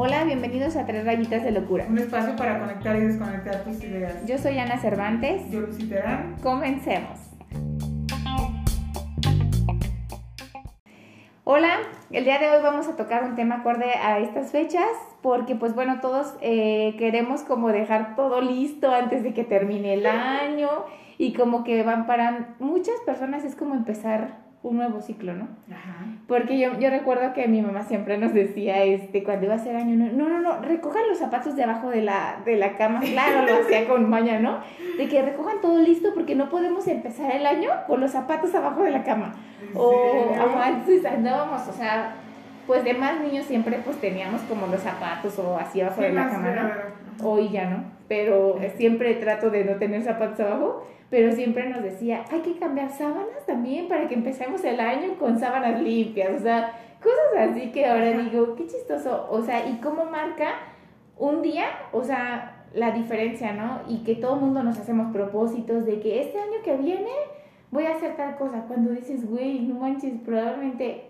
Hola, bienvenidos a Tres Rayitas de Locura. Un espacio para conectar y desconectar tus ideas. Yo soy Ana Cervantes. Yo, Lucy Terán. Comencemos. Hola, el día de hoy vamos a tocar un tema acorde a estas fechas porque pues bueno, todos eh, queremos como dejar todo listo antes de que termine el año y como que van para muchas personas es como empezar un nuevo ciclo, ¿no? Ajá. Porque yo, yo recuerdo que mi mamá siempre nos decía, este, cuando iba a ser año, nuevo, no, no, no, recojan los zapatos debajo de la, de la cama, claro, lo hacía con maña, ¿no? De que recojan todo listo porque no podemos empezar el año con los zapatos abajo de la cama. ¿En O, entonces andábamos, o sea, pues de más niños siempre pues teníamos como los zapatos o así abajo de la cama, ¿no? Hoy ya no, pero siempre trato de no tener zapatos abajo, pero siempre nos decía, hay que cambiar sábanas también para que empecemos el año con sábanas limpias, o sea, cosas así que ahora digo, qué chistoso, o sea, y cómo marca un día, o sea, la diferencia, ¿no? Y que todo el mundo nos hacemos propósitos de que este año que viene voy a hacer tal cosa, cuando dices, güey, no manches, probablemente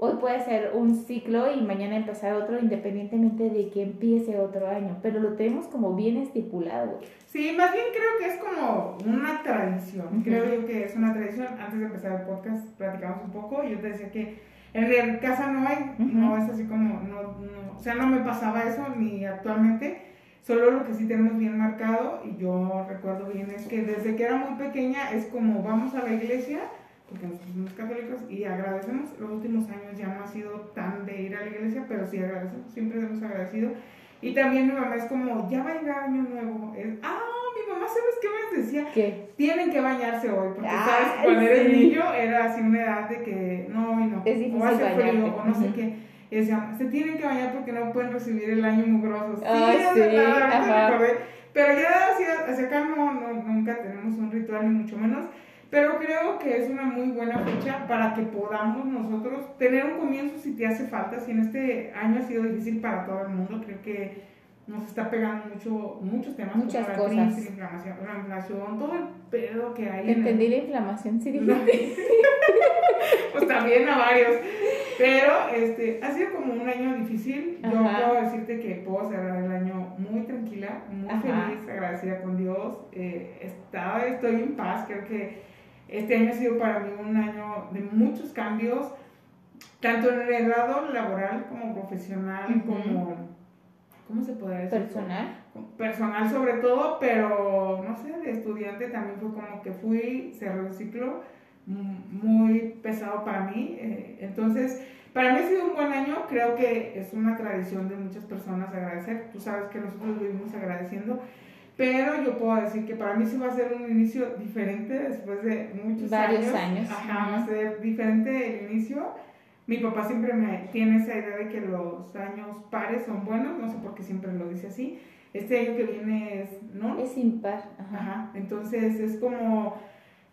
hoy puede ser un ciclo y mañana empezar otro independientemente de que empiece otro año, pero lo tenemos como bien estipulado. Sí, más bien creo que es como una tradición. Ujú. Creo yo que es una tradición. Antes de empezar el podcast platicamos un poco y yo te decía que en casa no hay, Ujú. no es así como, no, no, o sea, no me pasaba eso ni actualmente. Solo lo que sí tenemos bien marcado, y yo recuerdo bien, es que desde que era muy pequeña es como vamos a la iglesia, porque nosotros somos católicos, y agradecemos. Los últimos años ya no ha sido tan de ir a la iglesia, pero sí agradecemos, siempre hemos agradecido. Y también mi mamá es como, ya va a llegar año nuevo. Es, ah, mi mamá, ¿sabes qué me decía? ¿Qué? Tienen que bañarse hoy, porque sabes, cuando eres sí. niño era así una edad de que no, hoy no. Es o hace frío, o no sé qué. Y decía, se tienen que bañar porque no pueden recibir el año mugroso. Sí, es sí, verdad. Pero ya hacia, hacia acá no, no, nunca tenemos un ritual, ni mucho menos. Pero creo que es una muy buena fecha para que podamos nosotros tener un comienzo si te hace falta. Si en este año ha sido difícil para todo el mundo, creo que nos está pegando mucho, muchos temas. Muchas como la cosas. crisis, la inflamación, la inflación, todo el pedo que hay. en el- Entendí la inflamación, sí, dijiste. pues también a varios. Pero este, ha sido como un año difícil. Yo Ajá. puedo decirte que puedo cerrar el año muy tranquila, muy Ajá. feliz, agradecida con Dios. Eh, estaba, estoy en paz. Creo que este año ha sido para mí un año de muchos cambios, tanto en el lado laboral como profesional, Ujú. como. ¿Cómo se puede decir? Personal. personal sobre todo, pero no sé, de estudiante también fue como que fui, cerré un ciclo muy pesado para mí. eh, entonces, para mí ha sido un buen año, creo que es una tradición de muchas personas agradecer. Tú sabes que nosotros vivimos agradeciendo. Pero yo puedo decir que para mí sí va a ser un inicio diferente después de muchos Varios años. años. Ajá, va a ser diferente el inicio. Mi papá siempre me tiene esa idea de que los años pares son buenos, no sé por qué siempre lo dice así. Este año que viene es, ¿no? Es impar. Ajá. Ajá, entonces es como,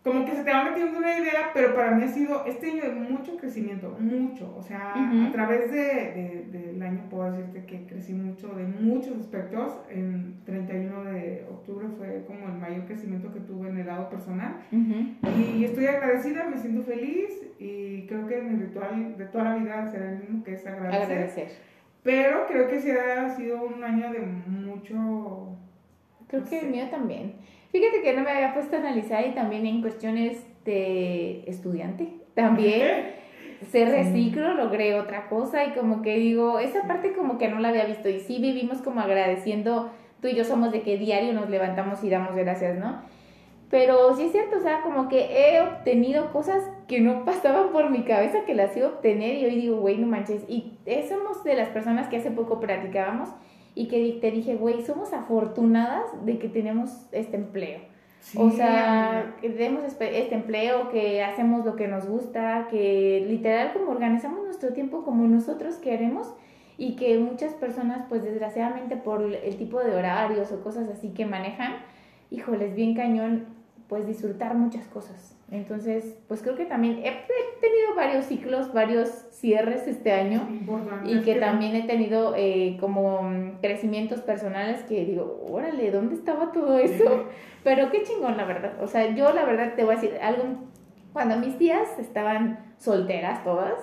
como que se te va metiendo una idea, pero para mí ha sido este año de mucho crecimiento, mucho. O sea, Ujú. a través de, de- del año puedo decirte que crecí mucho de muchos aspectos. En 31 de octubre fue como el mayor crecimiento que tuve en el lado personal. Ujú. Y estoy agradecida, me siento feliz y creo que mi ritual de toda la vida será el mismo que es agradecer. Agradecer. Pero creo que sí ha sido un año de mucho... Creo No que sé. el mío también. Fíjate que no me había puesto a analizar y también en cuestiones de estudiante. También se reciclo, logré otra cosa y como que digo, esa parte como que no la había visto y sí vivimos como agradeciendo, tú y yo somos de que diario nos levantamos y damos gracias, ¿no? Pero sí es cierto, o sea, como que he obtenido cosas que no pasaban por mi cabeza que las iba a obtener y hoy digo, güey, no manches. Y somos de las personas que hace poco platicábamos y que te dije, güey, somos afortunadas de que tenemos este empleo. o sea, que tenemos este empleo, que hacemos lo que nos gusta, que literal como organizamos nuestro tiempo como nosotros queremos y que muchas personas, pues desgraciadamente por el tipo de horarios o cosas así que manejan, híjoles, bien cañón, pues disfrutar muchas cosas. Entonces, pues creo que también he, he tenido varios ciclos, varios cierres este año Importante, y que también he tenido eh, como mm, crecimientos personales que digo, órale, ¿dónde estaba todo eso? Pero qué chingón, la verdad. O sea, yo la verdad te voy a decir algo. Cuando mis tías estaban solteras todas,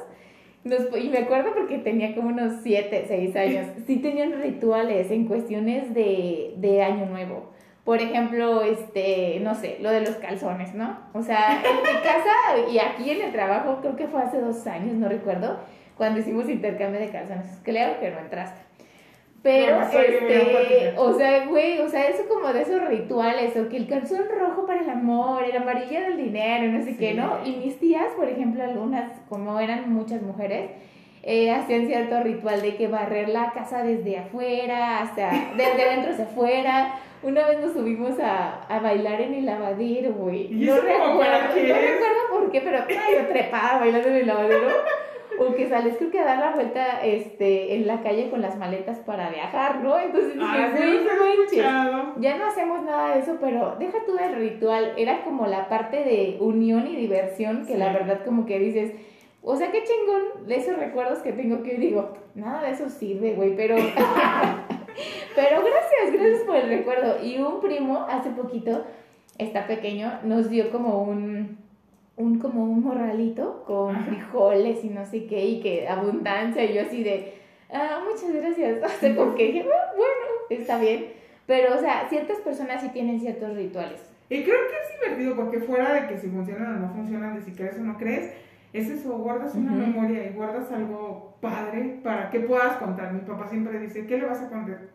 y me acuerdo porque tenía como unos 7, 6 años. Sí tenían rituales en cuestiones de, de año nuevo. Por ejemplo, este, no sé, lo de los calzones, ¿no? O sea, en mi casa y aquí en el trabajo, creo que fue hace dos años, no recuerdo, cuando hicimos intercambio de calzones. Claro que no entraste. Pero, este, o sea, güey, o sea, eso como de esos rituales, o que el calzón rojo para el amor, el amarillo del dinero, no sé qué, ¿no? Y mis tías, por ejemplo, algunas, como eran muchas mujeres, eh, hacían cierto ritual de que barrer la casa desde afuera, hasta, desde dentro hacia afuera. Una vez nos subimos a, a bailar en el lavadero, güey. No, recuerdo, no recuerdo por qué, pero yo trepada bailando en el lavadero. O que sales creo que a dar la vuelta este, en la calle con las maletas para viajar, ¿no? Entonces dije, ah, ya no hacemos nada de eso, pero deja tú el ritual, era como la parte de unión y diversión que la verdad como que dices, o sea, qué chingón de esos recuerdos que tengo que digo, nada de eso sirve, güey, pero... pero gracias, gracias por el recuerdo. Y un primo hace poquito, está pequeño, nos dio como un un como un morralito con frijoles y no sé qué, y que abundancia, y yo así de, ah, muchas gracias. O sea, como que dije, ah, bueno, está bien. Pero, o sea, ciertas personas sí tienen ciertos rituales. Y creo que es divertido porque fuera de que si funcionan o no funcionan, de si crees o no crees, es eso, guardas una memoria y guardas algo padre para que puedas contar. Mi papá siempre dice, ¿qué le vas a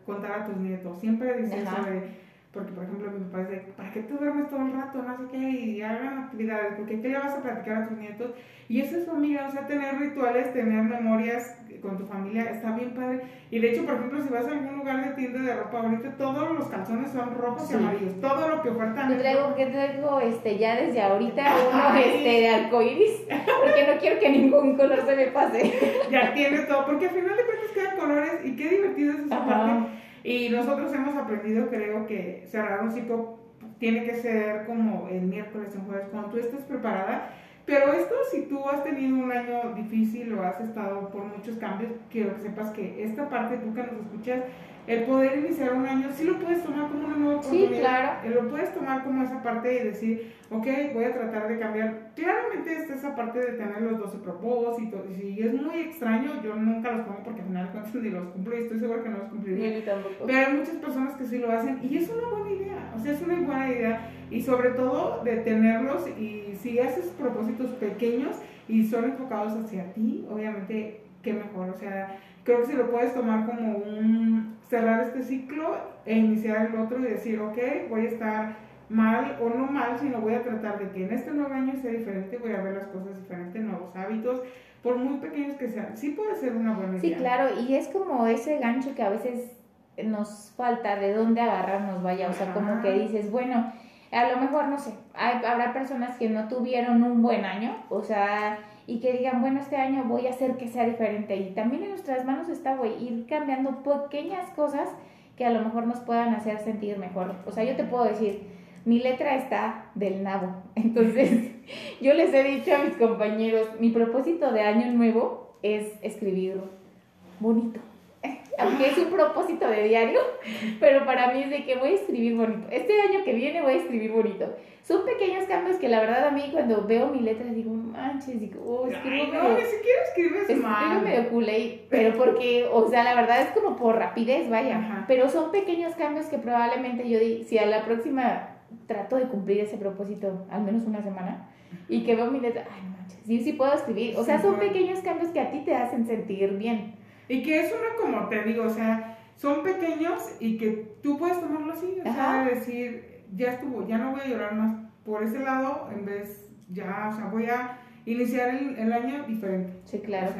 contar a tus nietos? Siempre dice eso de porque, por ejemplo, mi papá dice, ¿para qué tú duermes todo el rato? No sé qué, y hagan actividades, porque ¿qué le vas a platicar a tus nietos? Y eso es familia, o sea, tener rituales, tener memorias con tu familia, está bien padre. Y de hecho, por ejemplo, si vas a algún lugar de tienda de ropa, ahorita todos los calzones son rojos y amarillos, todo lo que ofertan. Yo traigo, que traigo este, ya desde ahorita uno este, de arcoiris, porque no quiero que ningún color se me pase. ya tiene todo, porque al final de cuentas quedan colores y qué divertido es esa parte y nosotros hemos aprendido, creo que cerrar un ciclo tiene que ser como el miércoles, en jueves, cuando tú estés preparada. Pero esto, si tú has tenido un año difícil o has estado por muchos cambios, quiero que sepas que esta parte, tú que nos escuchas, el poder iniciar un año, sí lo puedes tomar como una nueva oportunidad. Sí, claro. Eh, lo puedes tomar como esa parte y decir, ok, voy a tratar de cambiar. Claramente está esa parte de tener los 12 propósitos. Y si es muy extraño, yo nunca los pongo porque al final cuentas ni los cumplo y estoy segura que no los cumpliré. Pero hay muchas personas que sí lo hacen y es una buena idea. O sea, es una buena idea. Y sobre todo de tenerlos y si haces propósitos pequeños y son enfocados hacia ti, obviamente, qué mejor. O sea, creo que si lo puedes tomar como un cerrar este ciclo e iniciar el otro y decir, ok, voy a estar mal o no mal, sino voy a tratar de que en este nuevo año sea diferente, voy a ver las cosas diferentes, nuevos hábitos, por muy pequeños que sean. Sí puede ser una buena idea. Sí, claro, y es como ese gancho que a veces nos falta de dónde agarrarnos, vaya, o sea, como que dices, bueno, a lo mejor, no sé, hay, habrá personas que no tuvieron un buen año, o sea, y que digan, bueno, este año voy a hacer que sea diferente. Y también en nuestras manos está, güey, ir cambiando pequeñas cosas que a lo mejor nos puedan hacer sentir mejor. O sea, yo te puedo decir, mi letra está del nabo. Entonces, yo les he dicho a mis compañeros, mi propósito de año nuevo es escribir bonito aunque es un propósito de diario, pero para mí es de que voy a escribir bonito. Este año que viene voy a escribir bonito. Son pequeños cambios que la verdad a mí cuando veo mi letra digo, manches, digo, oh, escribo Ay, no, ni siquiera escribes mal. Escribo medio culé, pero porque, o sea, la verdad es como por rapidez, vaya. Pero son pequeños cambios que probablemente yo, si a la próxima trato de cumplir ese propósito al menos una semana y que veo mi letra, ay, manches, sí, sí puedo escribir. O sea, son pequeños cambios que a ti te hacen sentir bien. Y que es una, como te digo, o sea, son pequeños y que tú puedes tomarlo así, o sea, decir, ya estuvo, ya no voy a llorar más por ese lado, en vez, ya, o sea, voy a iniciar el, año diferente. Sí, claro.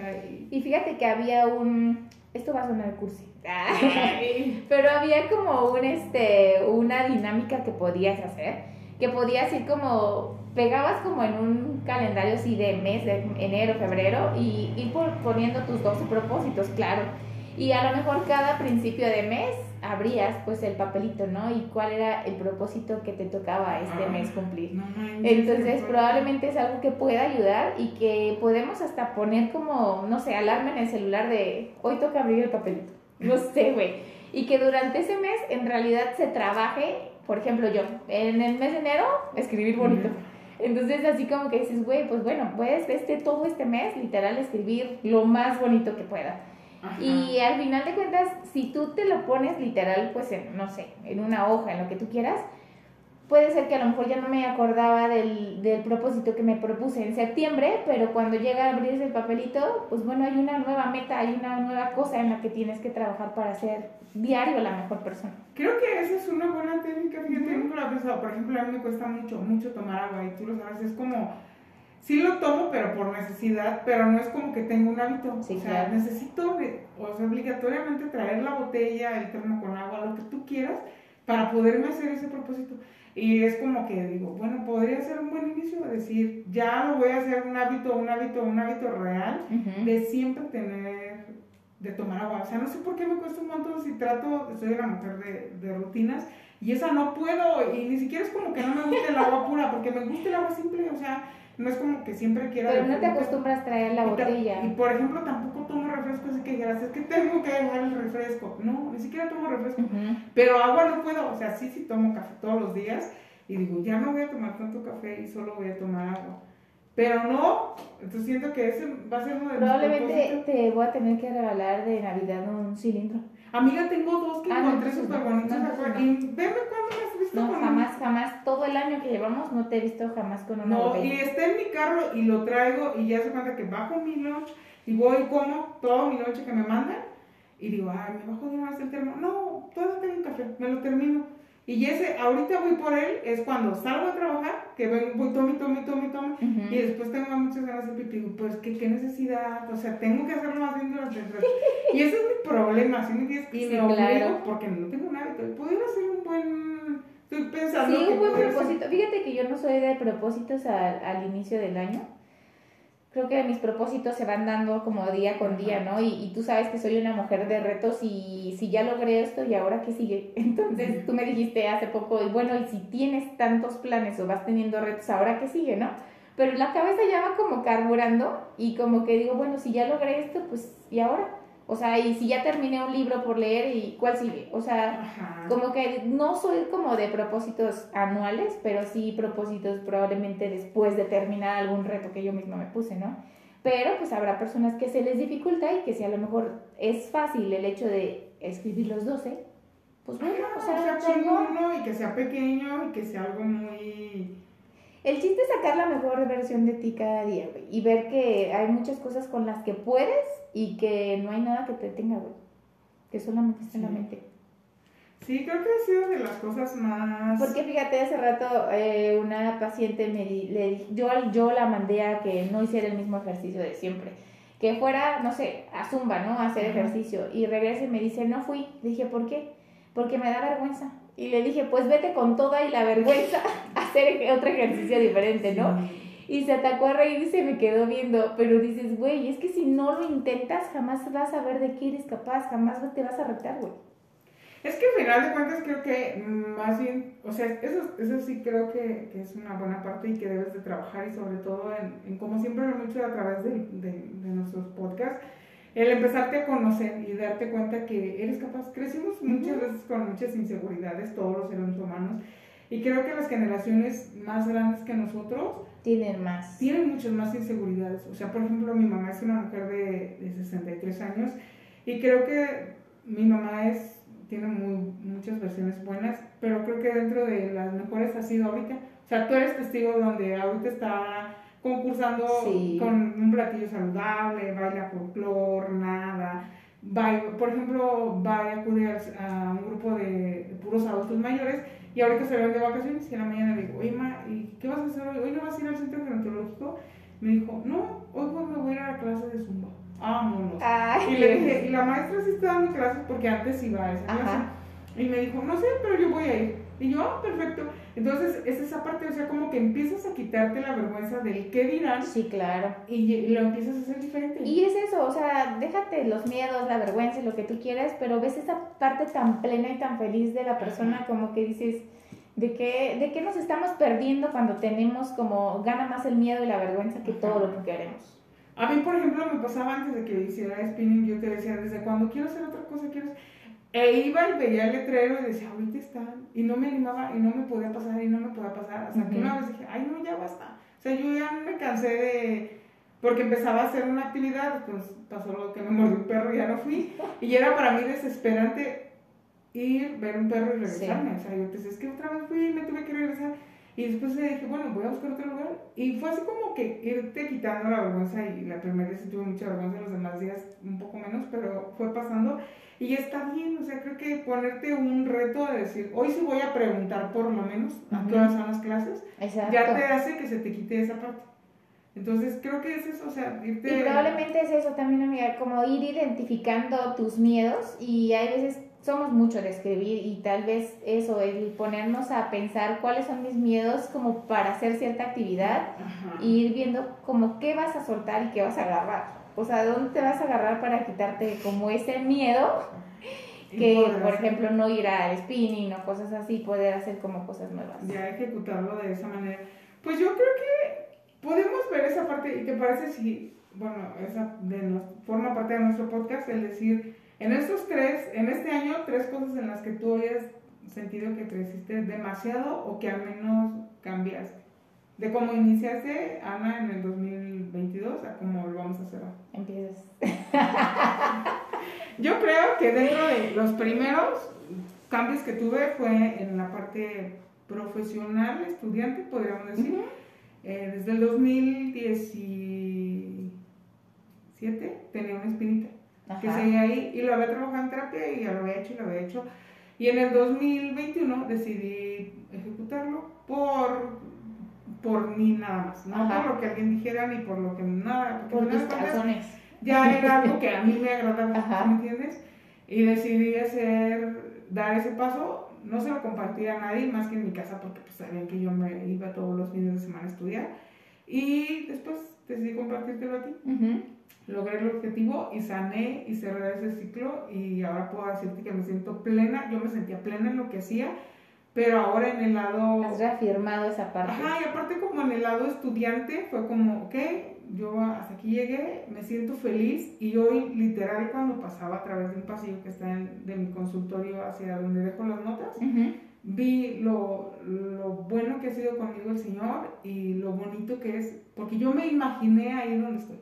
y... fíjate que había un, esto va a sonar cursi, pero había como un, este, una dinámica que podías hacer, que podías ir como pegabas como en un calendario así de mes, de enero, febrero, y ir poniendo tus 12 propósitos, claro. Y a lo mejor cada principio de mes abrías pues el papelito, ¿no? Y cuál era el propósito que te tocaba este mes cumplir. Entonces probablemente es algo que pueda ayudar y que podemos hasta poner como, no sé, alarma en el celular de hoy toca abrir el papelito. No sé, güey. Y que durante ese mes en realidad se trabaje, por ejemplo yo, en el mes de enero escribir bonito. Entonces, así como que dices, güey, pues bueno, puedes este, todo este mes, literal, escribir lo más bonito que puedas. Y al final de cuentas, si tú te lo pones literal, pues en, no sé, en una hoja, en lo que tú quieras, puede ser que a lo mejor ya no me acordaba del, del propósito que me propuse en septiembre, pero cuando llega a abrirse el papelito, pues bueno, hay una nueva meta, hay una nueva cosa en la que tienes que trabajar para ser diario la mejor persona. Creo que esa es una buena técnica, fíjate, nunca lo he pensado. Por ejemplo, a mí me cuesta mucho, mucho tomar agua y tú lo sabes, es como sí lo tomo, pero por necesidad, pero no es como que tengo un hábito. o sea, necesito, o sea, obligatoriamente traer la botella, el termo con agua, lo que tú quieras, para poderme hacer ese propósito. Y es como que digo, bueno, podría ser un buen inicio de decir, ya lo voy a hacer un hábito, un hábito, un hábito real, de siempre tener, de tomar agua. O sea, no sé por qué me cuesta un montón si trato, soy una mujer de, de rutinas, y esa no puedo, y ni siquiera es como que no me guste el agua pura, porque me gusta el agua simple, o sea, no es como que siempre quiera. Pero no te acostumbras a traer la botella. Y por ejemplo, tampoco tomo refresco, así que es que tengo que dejar el refresco. No, ni siquiera tomo refresco. Pero agua no puedo, o sea, sí, sí tomo café todos los días. Y digo, ya no voy a tomar tanto café y solo voy a tomar agua. Pero no, entonces siento que ese va a ser uno de Probablemente te voy a tener que regalar de Navidad un cilindro. Amiga, tengo dos que ah, encontré súper bonitos. y veme cuándo has visto no, jamás, jamás. Todo el año que llevamos no te he visto jamás con una No, y está en mi carro y lo traigo y ya se cuenta que bajo mi lunch y voy y como todo mi lunch que me mandan. Y digo, ay, me bajo de más el termo. No, todavía tengo un café, me lo termino. Y ese, ahorita voy por él, es cuando salgo a trabajar, que vengo, voy, tome, tome, tome, tome, y después tengo muchas ganas de pipí, pues, ¿qué, ¿qué, necesidad? O sea, tengo que hacerlo más bien durante el Y ese es mi problema, ¿sí me entiendes? Y me obligo porque no tengo un hábito. Pudiera ser un buen... Estoy pensando Sí, un buen propósito. Fíjate que yo no soy de propósitos al, al inicio del año creo que mis propósitos se van dando como día con día, ¿no? Y, y, tú sabes que soy una mujer de retos y si ya logré esto y ahora qué sigue. Entonces tú me dijiste hace poco, y bueno, y si tienes tantos planes o vas teniendo retos, ahora qué sigue, ¿no? Pero la cabeza ya va como carburando y como que digo, bueno, si ya logré esto, pues ¿y ahora? O sea, y si ya terminé un libro por leer, ¿y cuál sigue? O sea, como que no soy como de propósitos anuales, pero sí propósitos probablemente después de terminar algún reto que yo misma me puse, ¿no? Pero pues habrá personas que se les dificulta y que si a lo mejor es fácil el hecho de escribir los 12, pues bueno, o sea, uno y que sea pequeño y que sea algo muy el chiste es sacar la mejor versión de ti cada día, güey. Y ver que hay muchas cosas con las que puedes y que no hay nada que te detenga, güey. Que solamente está en la mente. Sí, creo que ha sido de las cosas más... Porque fíjate, hace rato eh, una paciente me le yo, yo la mandé a que no hiciera el mismo ejercicio de siempre. Que fuera, no sé, a Zumba, ¿no? A hacer ejercicio. Y regresa y me dice, no fui. Dije, ¿por qué? Porque me da vergüenza. Y le dije, pues vete con toda y la vergüenza a hacer otro ejercicio diferente, ¿no? Y se atacó a reír y se me quedó viendo, pero dices, güey, es que si no lo intentas, jamás vas a ver de qué eres capaz, jamás te vas a retar, güey. Es que al final de cuentas creo que más bien, o sea, eso, eso sí creo que, que, es una buena parte y que debes de trabajar y sobre todo en, en como siempre lo he dicho a través de, de, de nuestros podcasts, el empezarte a conocer y darte cuenta que eres capaz. Crecimos muchas veces con muchas inseguridades, todos los seres humanos, y creo que las generaciones más grandes que nosotros tienen más. Tienen muchas más inseguridades. O sea, por ejemplo, mi mamá es una mujer de, de 63 años y creo que mi mamá es tiene muy, muchas versiones buenas, pero creo que dentro de las mejores ha sido ahorita. O sea, tú eres testigo donde ahorita está concursando con un platillo saludable, baila folclor, nada. por ejemplo, va a acudir a un grupo de, puros adultos mayores y ahorita se van de vacaciones y en la mañana le digo, oye, ma, ¿y qué vas a hacer hoy? ¿Hoy no vas a ir al centro gerontológico? Me dijo, no, hoy pues me voy a ir a la clase de Zumba. Vámonos. y le dije, y la maestra sí está dando clases porque antes iba a esa clase. Y me dijo, no sé, pero yo voy a ir. Y yo, ah, perfecto. Entonces, es esa parte, o sea, como que empiezas a quitarte la vergüenza del qué dirán. Sí, claro. Y, lo empiezas a hacer diferente. Y es eso, o sea, déjate los miedos, la vergüenza, lo que tú quieras, pero ves esa parte tan plena y tan feliz de la persona, como que dices, ¿de qué, de qué nos estamos perdiendo cuando tenemos como, gana más el miedo y la vergüenza que todo lo que queremos? A mí, por ejemplo, me pasaba antes de que hiciera spinning, yo te decía, desde cuando quiero hacer otra cosa, quiero E iba y veía el letrero y decía, ahorita están. Y no me animaba y no me podía pasar y no me podía pasar. Hasta que una vez dije, ay, no, ya basta. O sea, yo ya me cansé de. Porque empezaba a hacer una actividad, pues pasó lo que me mordió un perro y ya no fui. Y era para mí desesperante ir, ver un perro y regresarme. O sea, yo pensé, es que otra vez fui y me tuve que regresar. Y después dije, bueno, voy a buscar otro lugar. Y fue así como que irte quitando la vergüenza. Y la primera vez tuve mucha vergüenza, los demás días un poco menos, pero fue pasando. Y está bien, o sea, creo que ponerte un reto de decir, hoy sí voy a preguntar por lo menos a todas las clases, ya te hace que se te quite esa parte. Entonces creo que es eso, o sea, irte... Y probablemente es eso también, amiga, como ir identificando tus miedos y hay veces somos mucho de escribir y tal vez eso, el ponernos a pensar cuáles son mis miedos como para hacer cierta actividad y ir viendo como qué vas a soltar y qué vas a agarrar. O sea, ¿dónde te vas a agarrar para quitarte como ese miedo? Que, por ejemplo, no ir al spinning o cosas así, poder hacer como cosas nuevas. Ya ejecutarlo de esa manera. Pues yo creo que podemos ver esa parte, ¿y te parece si, bueno, esa de forma parte de nuestro podcast, el decir en estos tres, en este año, tres cosas en las que tú hayas sentido que creciste demasiado o que al menos cambiaste. De cómo iniciaste, Ana, en el 2022 a cómo lo vamos a hacer. Empiezas. Yo creo que dentro de los primeros cambios que tuve fue en la parte profesional, estudiante, podríamos decir. Eh, desde el 2017 tenía una espinita que seguía ahí y lo había trabajado en terapia y ya lo había hecho y lo había hecho. Y en el 2021 decidí ejecutarlo por, por mí nada más, no por lo que alguien dijera ni por lo que nada. Por tus razones. Ya era algo que a mí me agradaba, ¿me entiendes? Y decidí hacer, dar ese paso. No se lo compartí a nadie más que en mi casa porque pues, sabían que yo me iba todos los fines de semana a estudiar. Y después decidí compartírtelo a ti logré el objetivo y sané y cerré ese ciclo y ahora puedo decirte que me siento plena, yo me sentía plena en lo que hacía, pero ahora en el lado... Has reafirmado esa parte. Ajá, y aparte como en el lado estudiante fue como, ok, yo hasta aquí llegué, me siento feliz y hoy literal cuando pasaba a través de un pasillo que está en, de mi consultorio hacia donde dejo las notas, vi lo, lo bueno que ha sido conmigo el Señor y lo bonito que es, porque yo me imaginé ahí donde estoy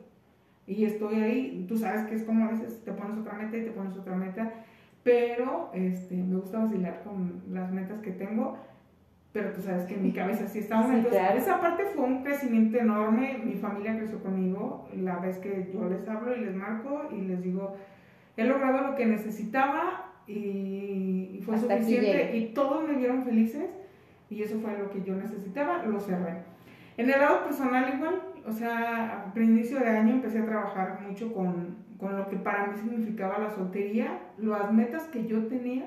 y estoy ahí, tú sabes que es como a veces te pones otra meta y te pones otra meta, pero este, me gusta vacilar con las metas que tengo, pero tú sabes que en mi cabeza sí está sí, esa parte fue un crecimiento enorme, mi familia creció conmigo, la vez que yo les hablo y les marco y les digo, he logrado lo que necesitaba y, fue suficiente y todos me vieron felices y eso fue lo que yo necesitaba, lo cerré. En el lado personal igual, o sea, a inicio de año empecé a trabajar mucho con, con, lo que para mí significaba la soltería, las metas que yo tenía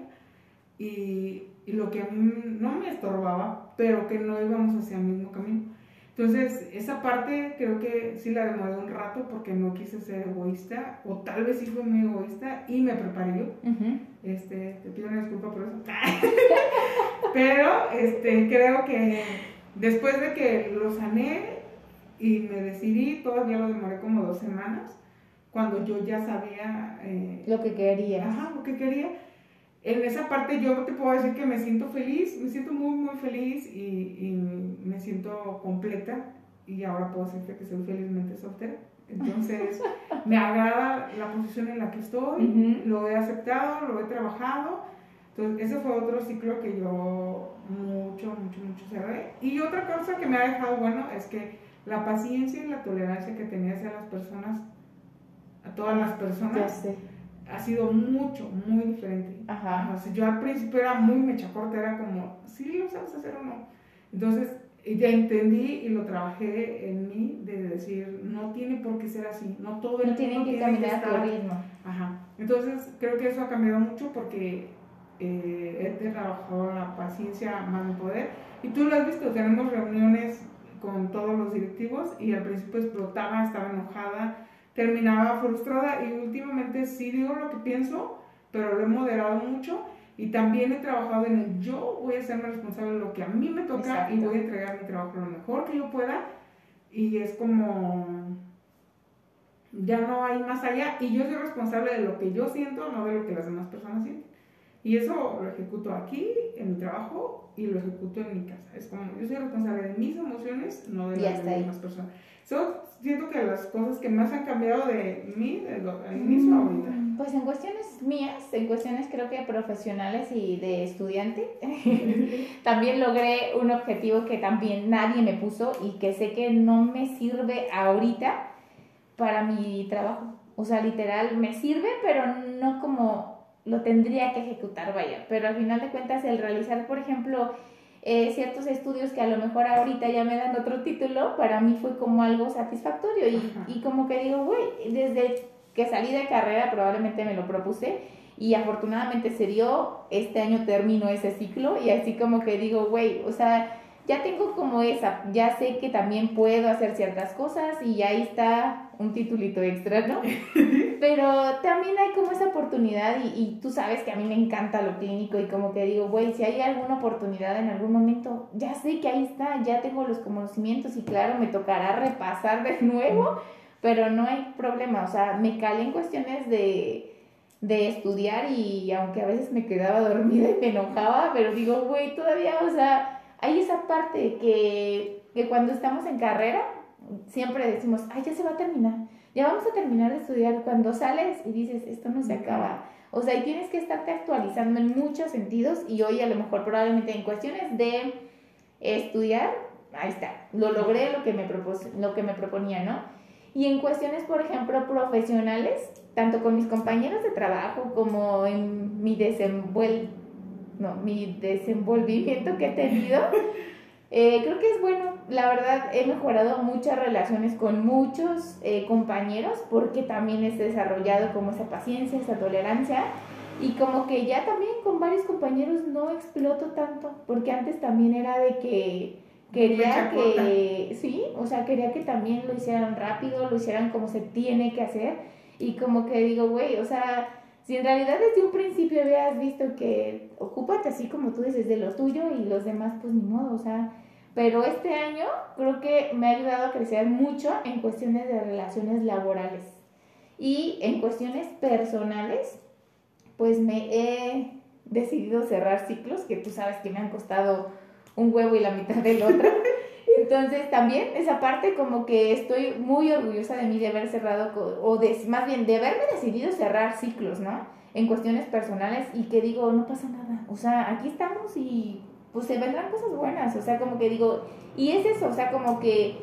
y, y, lo que a mí no me estorbaba, pero que no íbamos hacia el mismo camino. Entonces, esa parte creo que sí la demoré un rato porque no quise ser egoísta, o tal vez sí fui muy egoísta y me preparé yo. este, te pido una disculpa por eso. pero este, creo que después de que lo sané, y me decidí, todavía lo demoré como dos semanas, cuando yo ya sabía... Eh, lo que quería. Ajá, lo que quería. En esa parte yo te puedo decir que me siento feliz, me siento muy, muy feliz y, y me siento completa y ahora puedo decirte que soy felizmente soltera. Entonces, me agrada la posición en la que estoy, lo he aceptado, lo he trabajado. Entonces, ese fue otro ciclo que yo mucho, mucho, mucho cerré. Y otra cosa que me ha dejado bueno es que la paciencia y la tolerancia que tenía hacia las personas, a todas las personas, ha sido mucho, muy diferente. Ajá. yo al principio era muy mecha corta, era como, sí, lo sabes hacer o no. Entonces, ya entendí y lo trabajé en mí de decir, no tiene por qué ser así, no todo el no tiene que caminar a tu ritmo. Ajá. Entonces, creo que eso ha cambiado mucho porque eh, he trabajado la paciencia más de poder. Y tú lo has visto, tenemos reuniones con todos los directivos y al principio explotaba, estaba enojada, terminaba frustrada y últimamente sí digo lo que pienso, pero lo he moderado mucho y también he trabajado en el yo voy a ser responsable de lo que a mí me toca y voy a entregar mi trabajo lo mejor que yo pueda y es como ya no hay más allá y yo soy responsable de lo que yo siento, no de lo que las demás personas sienten. Y eso lo ejecuto aquí, en mi trabajo, y lo ejecuto en mi casa. Es como, yo soy responsable de mis emociones, no de las de las demás personas. Eso siento que las cosas que más han cambiado de mí, de lo, al inicio Mm, ahorita. Pues en cuestiones mías, en cuestiones creo que profesionales y de estudiante, también logré un objetivo que también nadie me puso y que sé que no me sirve ahorita para mi trabajo. O sea, literal, me sirve, pero no como lo tendría que ejecutar, vaya. Pero al final de cuentas, el realizar, por ejemplo, eh, ciertos estudios que a lo mejor ahorita ya me dan otro título, para mí fue como algo satisfactorio y, y como que digo, güey, desde que salí de carrera probablemente me lo propuse y afortunadamente se dio, este año termino ese ciclo y así como que digo, güey, o sea, ya tengo como esa, ya sé que también puedo hacer ciertas cosas y ahí está un titulito extra, ¿no? Pero también hay como esa oportunidad y, tú sabes que a mí me encanta lo clínico y como que digo, güey, si hay alguna oportunidad en algún momento, ya sé que ahí está, ya tengo los conocimientos y claro, me tocará repasar de nuevo, pero no hay problema, o sea, me calé en cuestiones de, de estudiar y aunque a veces me quedaba dormida y me enojaba, pero digo, güey, todavía, o sea, hay esa parte que, que cuando estamos en carrera, siempre decimos, ay, ya se va a terminar, ya vamos a terminar de estudiar. Cuando sales y dices, esto no se acaba. O sea, y tienes que estarte actualizando en muchos sentidos y hoy a lo mejor probablemente en cuestiones de estudiar, ahí está, lo logré lo que me, propus- lo que me proponía, ¿no? Y en cuestiones, por ejemplo, profesionales, tanto con mis compañeros de trabajo como en mi desenvuel no, mi desenvolvimiento que he tenido, eh, creo que es bueno. La verdad, he mejorado muchas relaciones con muchos eh, compañeros porque también he desarrollado como esa paciencia, esa tolerancia. Y como que ya también con varios compañeros no exploto tanto, porque antes también era de que quería que, sí, o sea, quería que también lo hicieran rápido, lo hicieran como se tiene que hacer. Y como que digo, güey, o sea, si en realidad desde un principio habías visto que ocúpate así como tú dices de lo tuyo y los demás pues ni modo, o sea, pero este año creo que me ha ayudado a crecer mucho en cuestiones de relaciones laborales y en cuestiones personales pues me he decidido cerrar ciclos que tú sabes que me han costado un huevo y la mitad del otro. Entonces también esa parte como que estoy muy orgullosa de mí de haber cerrado, o de, más bien de haberme decidido cerrar ciclos, ¿no? En cuestiones personales y que digo, no pasa nada. O sea, aquí estamos y pues se vendrán cosas buenas. O sea, como que digo, y es eso, o sea, como que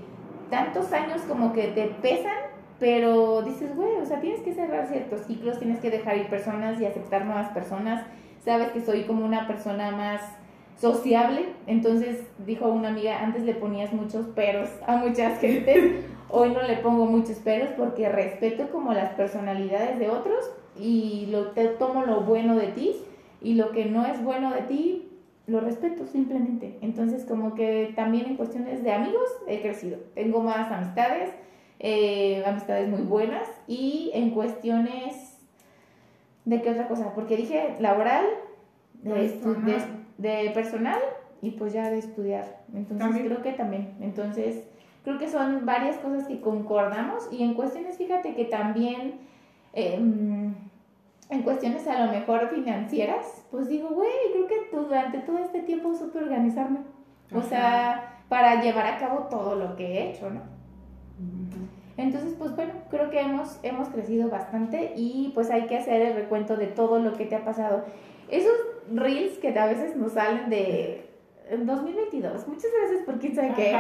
tantos años como que te pesan, pero dices, güey, o sea, tienes que cerrar ciertos ciclos, tienes que dejar ir personas y aceptar nuevas personas. Sabes que soy como una persona más sociable, entonces dijo una amiga, antes le ponías muchos peros a muchas gentes, hoy no le pongo muchos peros porque respeto como las personalidades de otros y lo, te tomo lo bueno de ti y lo que no es bueno de ti lo respeto simplemente. Entonces como que también en cuestiones de amigos he crecido, tengo más amistades, eh, amistades muy buenas y en cuestiones de qué otra cosa, porque dije laboral, de, estu- de, Personal. de personal y pues ya de estudiar. Entonces También. creo que también. Entonces creo que son varias cosas que concordamos y en cuestiones, fíjate que también em, en cuestiones a lo mejor financieras, pues digo, güey, creo que durante todo este tiempo supe organizarme. O Ajá. sea, para llevar a cabo todo lo que he hecho, ¿no? Entonces, pues bueno, creo que hemos, hemos crecido bastante y pues hay que hacer el recuento de todo lo que te ha pasado. Esos reels que a veces nos salen de en 2022, muchas gracias por quién sabe qué,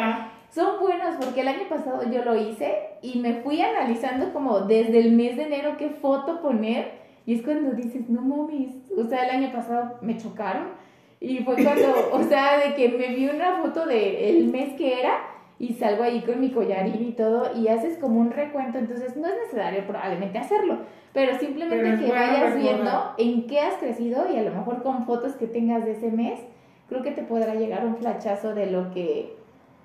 son buenos porque el año pasado yo lo hice y me fui analizando como desde el mes de enero qué foto poner y es cuando dices, no mames, o sea, el año pasado me chocaron y fue cuando, o sea, de que me vi una foto del mes que era y salgo ahí con mi collarín y todo y haces como un recuento, entonces no es necesario probablemente hacerlo, pero simplemente Pero que bueno vayas viendo en qué has crecido y a lo mejor con fotos que tengas de ese mes, creo que te podrá llegar un flachazo de lo que,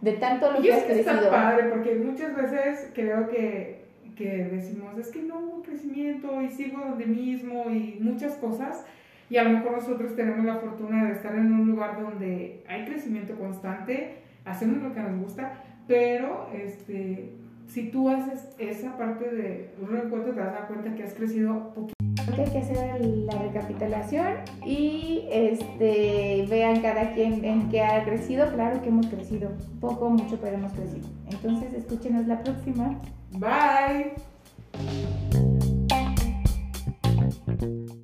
de tanto lo Y que has que está crecido. padre, porque muchas veces creo que, que decimos, es que no hubo crecimiento y sigo donde mismo y muchas cosas. Y a lo mejor nosotros tenemos la fortuna de estar en un lugar donde hay crecimiento constante, hacemos lo que nos gusta, pero este, si tú haces esa parte de un reencuentro, te vas a dar cuenta que has crecido poquito. Hay que hacer la recapitulación y este, vean cada quien en qué ha crecido. Claro que hemos crecido, poco, mucho, pero hemos crecido. Entonces, escúchenos la próxima. Bye.